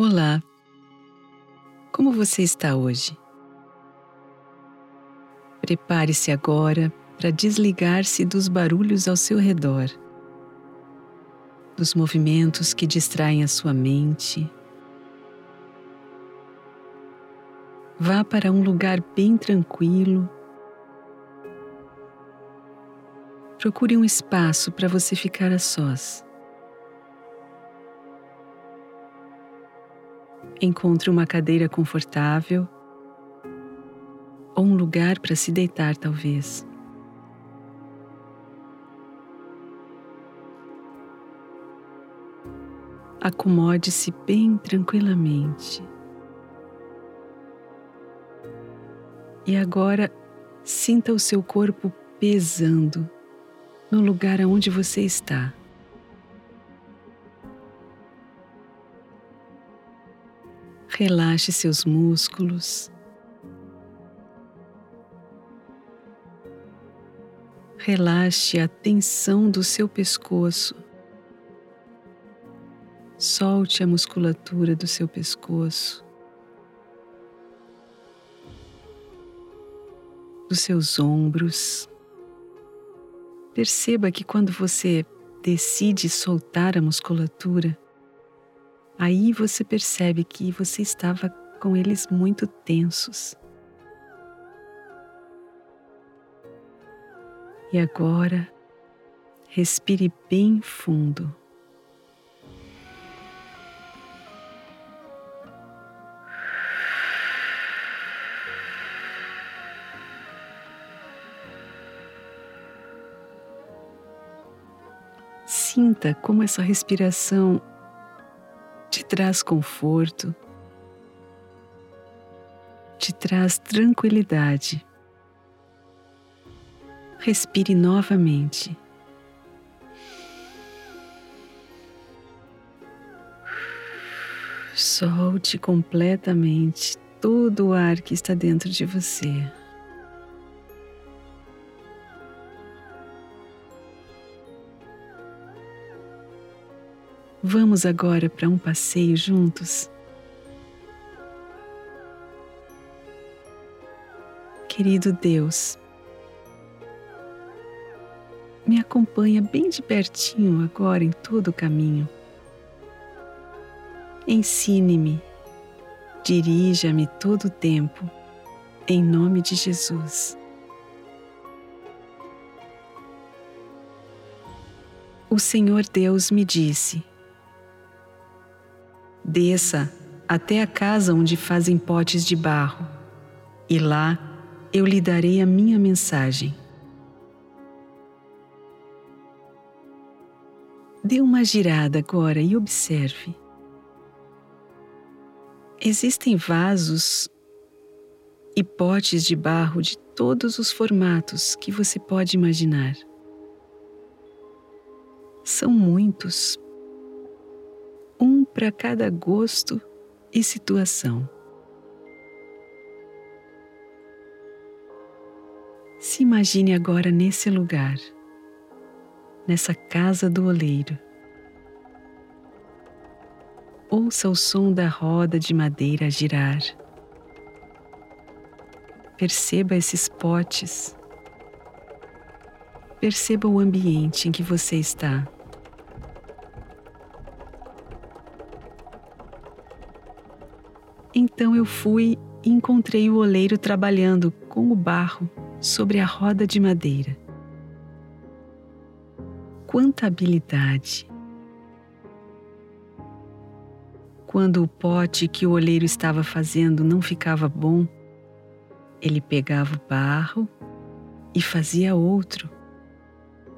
Olá, como você está hoje? Prepare-se agora para desligar-se dos barulhos ao seu redor, dos movimentos que distraem a sua mente. Vá para um lugar bem tranquilo. Procure um espaço para você ficar a sós. Encontre uma cadeira confortável ou um lugar para se deitar, talvez. Acomode-se bem tranquilamente. E agora sinta o seu corpo pesando no lugar aonde você está. Relaxe seus músculos. Relaxe a tensão do seu pescoço. Solte a musculatura do seu pescoço, dos seus ombros. Perceba que quando você decide soltar a musculatura, Aí você percebe que você estava com eles muito tensos. E agora, respire bem fundo. Sinta como essa respiração traz conforto, te traz tranquilidade. Respire novamente. Solte completamente todo o ar que está dentro de você. Vamos agora para um passeio juntos? Querido Deus, me acompanha bem de pertinho agora em todo o caminho. Ensine-me, dirija-me todo o tempo, em nome de Jesus. O Senhor Deus me disse: Desça até a casa onde fazem potes de barro, e lá eu lhe darei a minha mensagem. Dê uma girada agora e observe. Existem vasos e potes de barro de todos os formatos que você pode imaginar. São muitos para cada gosto e situação. Se imagine agora nesse lugar, nessa casa do oleiro. Ouça o som da roda de madeira a girar. Perceba esses potes. Perceba o ambiente em que você está. Fui e encontrei o oleiro trabalhando com o barro sobre a roda de madeira. Quanta habilidade! Quando o pote que o oleiro estava fazendo não ficava bom, ele pegava o barro e fazia outro,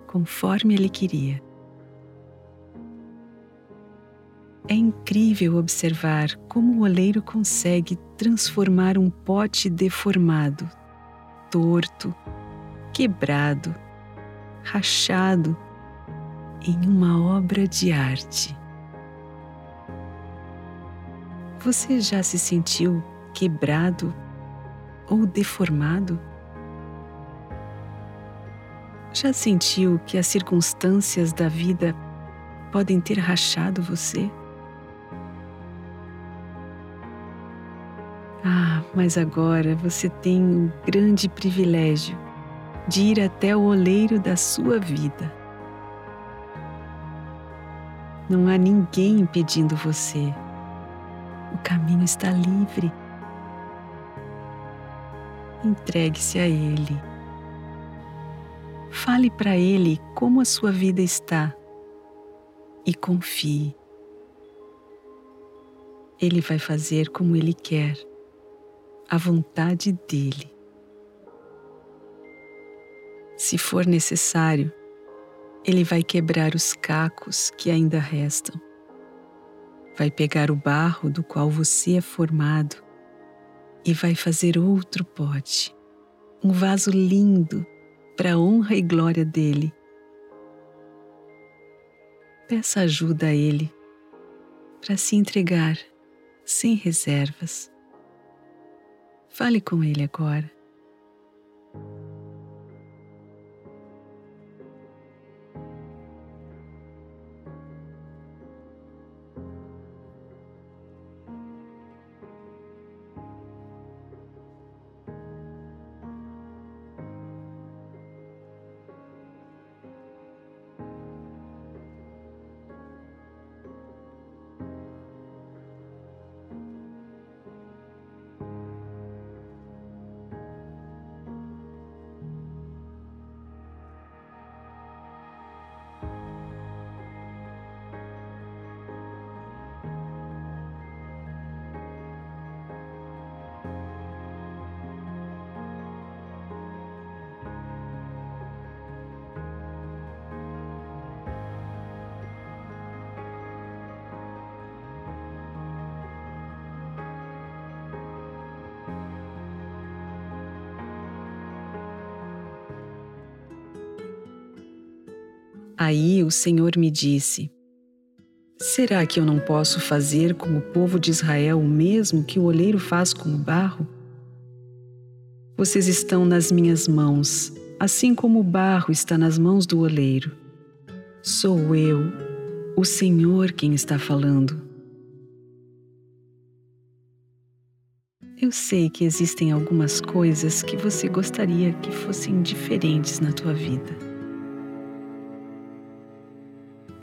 conforme ele queria. É incrível observar como o oleiro consegue transformar um pote deformado, torto, quebrado, rachado, em uma obra de arte. Você já se sentiu quebrado ou deformado? Já sentiu que as circunstâncias da vida podem ter rachado você? Mas agora você tem o grande privilégio de ir até o oleiro da sua vida. Não há ninguém impedindo você. O caminho está livre. Entregue-se a Ele. Fale para Ele como a sua vida está e confie. Ele vai fazer como Ele quer, a vontade dele. Se for necessário, Ele vai quebrar os cacos que ainda restam. Vai pegar o barro do qual você é formado e vai fazer outro pote, um vaso lindo para a honra e glória dele. Peça ajuda a Ele para se entregar sem reservas. Fale com Ele agora. Aí o Senhor me disse: Será que eu não posso fazer com o povo de Israel o mesmo que o oleiro faz com o barro? Vocês estão nas minhas mãos, assim como o barro está nas mãos do oleiro. Sou eu, o Senhor, quem está falando. Eu sei que existem algumas coisas que você gostaria que fossem diferentes na tua vida.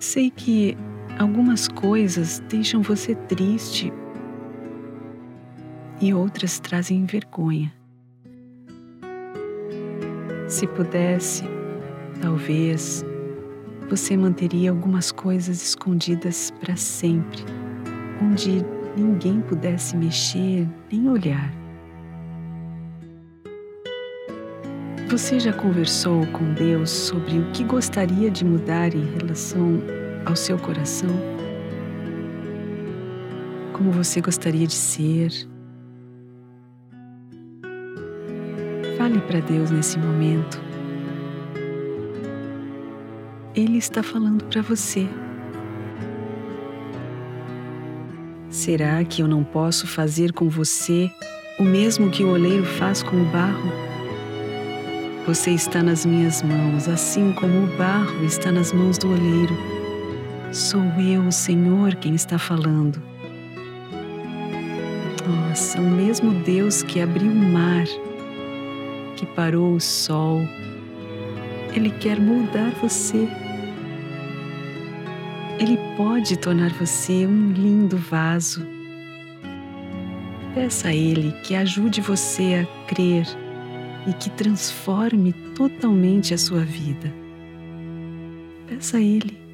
Sei que algumas coisas deixam você triste e outras trazem vergonha. Se pudesse, talvez você manteria algumas coisas escondidas para sempre, onde ninguém pudesse mexer nem olhar. Você já conversou com Deus sobre o que gostaria de mudar em relação ao seu coração? Como você gostaria de ser? Fale para Deus nesse momento. Ele está falando para você. Será que eu não posso fazer com você o mesmo que o oleiro faz com o barro? Você está nas minhas mãos, assim como o barro está nas mãos do oleiro. Sou eu, o Senhor, quem está falando. Nossa, o mesmo Deus que abriu o mar, que parou o sol, Ele quer moldar você. Ele pode tornar você um lindo vaso. Peça a Ele que ajude você a crer e que transforme totalmente a sua vida. Peça a Ele.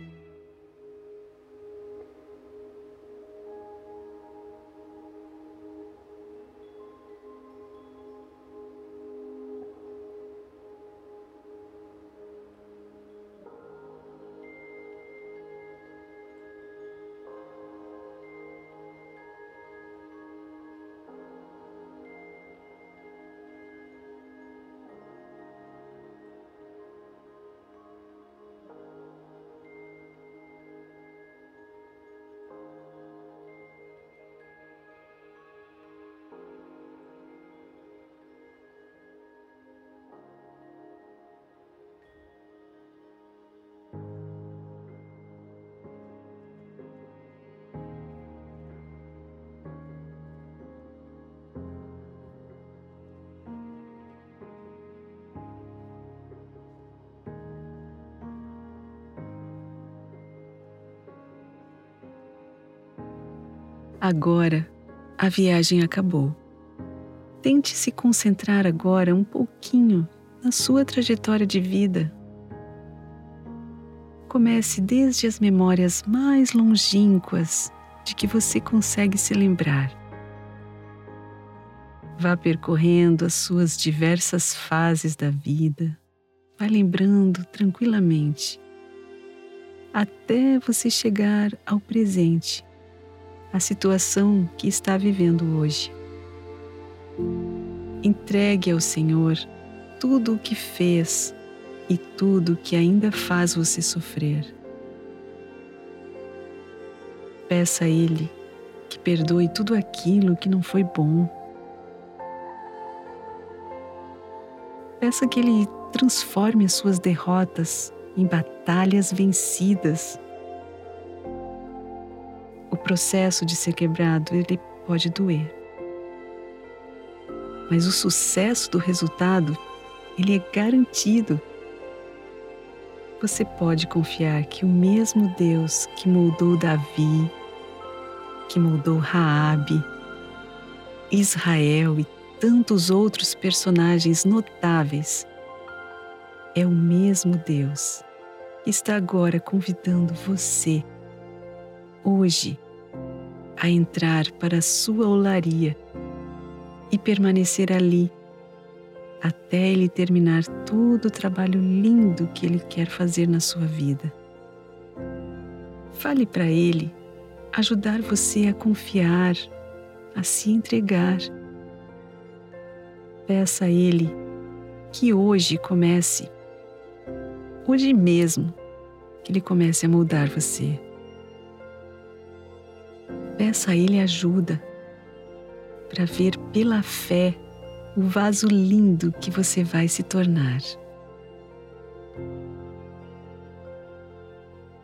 Agora a viagem acabou. Tente se concentrar agora um pouquinho na sua trajetória de vida. Comece desde as memórias mais longínquas de que você consegue se lembrar. Vá percorrendo as suas diversas fases da vida, vá lembrando tranquilamente, até você chegar ao presente, a situação que está vivendo hoje. Entregue ao Senhor tudo o que fez e tudo o que ainda faz você sofrer. Peça a Ele que perdoe tudo aquilo que não foi bom. Peça que Ele transforme as suas derrotas em batalhas vencidas. Processo de ser quebrado, ele pode doer. Mas o sucesso do resultado, ele é garantido. Você pode confiar que o mesmo Deus que moldou Davi, que moldou Raabe, Israel e tantos outros personagens notáveis, é o mesmo Deus que está agora convidando você, hoje, a entrar para sua olaria e permanecer ali até Ele terminar todo o trabalho lindo que Ele quer fazer na sua vida. Fale para Ele ajudar você a confiar, a se entregar. Peça a Ele que hoje comece, hoje mesmo, que Ele comece a moldar você. Peça a Ele ajuda para ver pela fé o vaso lindo que você vai se tornar.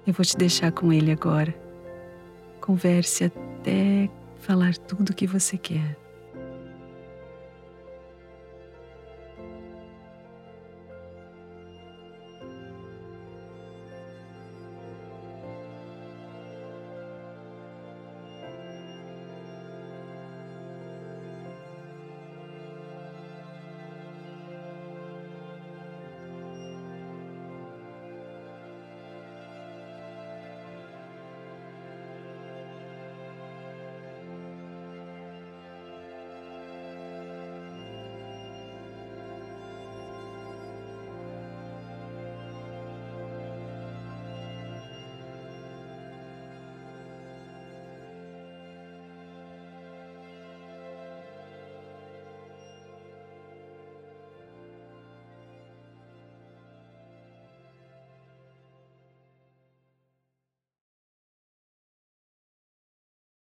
Eu vou te deixar com ele agora. Converse até falar tudo o que você quer.